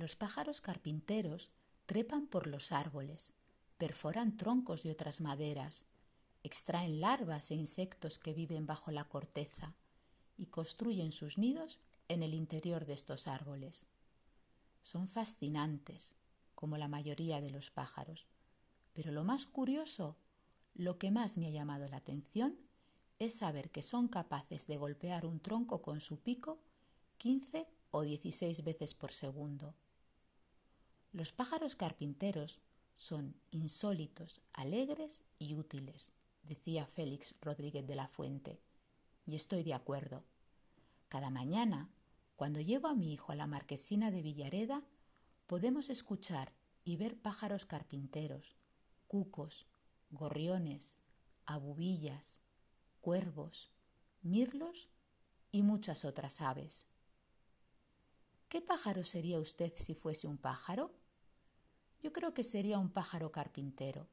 Los pájaros carpinteros trepan por los árboles, perforan troncos de otras maderas, extraen larvas e insectos que viven bajo la corteza y construyen sus nidos en el interior de estos árboles. Son fascinantes, como la mayoría de los pájaros, pero lo más curioso, lo que más me ha llamado la atención, es saber que son capaces de golpear un tronco con su pico 15 o 16 veces por segundo. Los pájaros carpinteros son insólitos, alegres y útiles, decía Félix Rodríguez de la Fuente, y estoy de acuerdo. Cada mañana, cuando llevo a mi hijo a la marquesina de Villareda, podemos escuchar y ver pájaros carpinteros, cucos, gorriones, abubillas, cuervos, mirlos y muchas otras aves. ¿Qué pájaro sería usted si fuese un pájaro? Yo creo que sería un pájaro carpintero.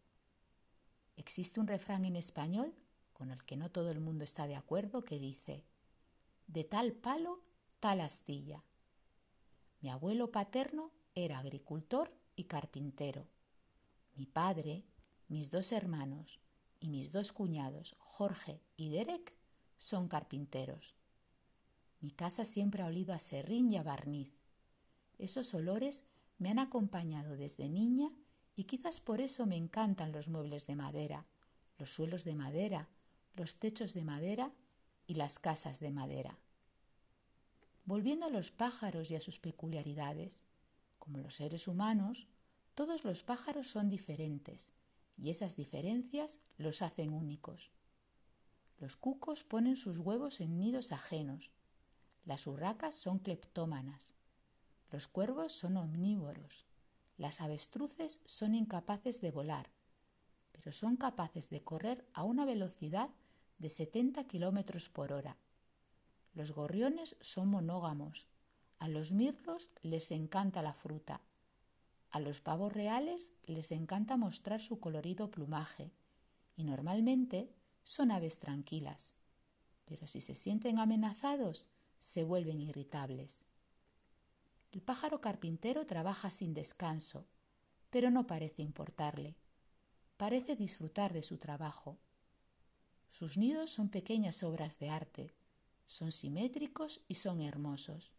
Existe un refrán en español, con el que no todo el mundo está de acuerdo, que dice, de tal palo, tal astilla. Mi abuelo paterno era agricultor y carpintero. Mi padre, mis dos hermanos y mis dos cuñados, Jorge y Derek, son carpinteros. Mi casa siempre ha olido a serrín y a barniz. Esos olores me han acompañado desde niña y quizás por eso me encantan los muebles de madera, los suelos de madera, los techos de madera y las casas de madera. Volviendo a los pájaros y a sus peculiaridades, como los seres humanos, todos los pájaros son diferentes y esas diferencias los hacen únicos. Los cucos ponen sus huevos en nidos ajenos. Las urracas son cleptómanas. Los cuervos son omnívoros. Las avestruces son incapaces de volar, pero son capaces de correr a una velocidad de 70 kilómetros por hora. Los gorriones son monógamos. A los mirlos les encanta la fruta. A los pavos reales les encanta mostrar su colorido plumaje y normalmente son aves tranquilas. Pero si se sienten amenazados, se vuelven irritables. El pájaro carpintero trabaja sin descanso, pero no parece importarle. Parece disfrutar de su trabajo. Sus nidos son pequeñas obras de arte, son simétricos y son hermosos.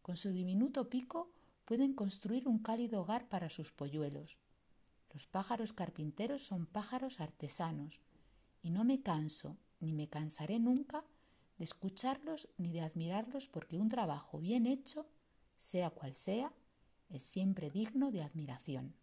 Con su diminuto pico pueden construir un cálido hogar para sus polluelos. Los pájaros carpinteros son pájaros artesanos, y no me canso ni me cansaré nunca de escucharlos ni de admirarlos porque un trabajo bien hecho sea cual sea, es siempre digno de admiración.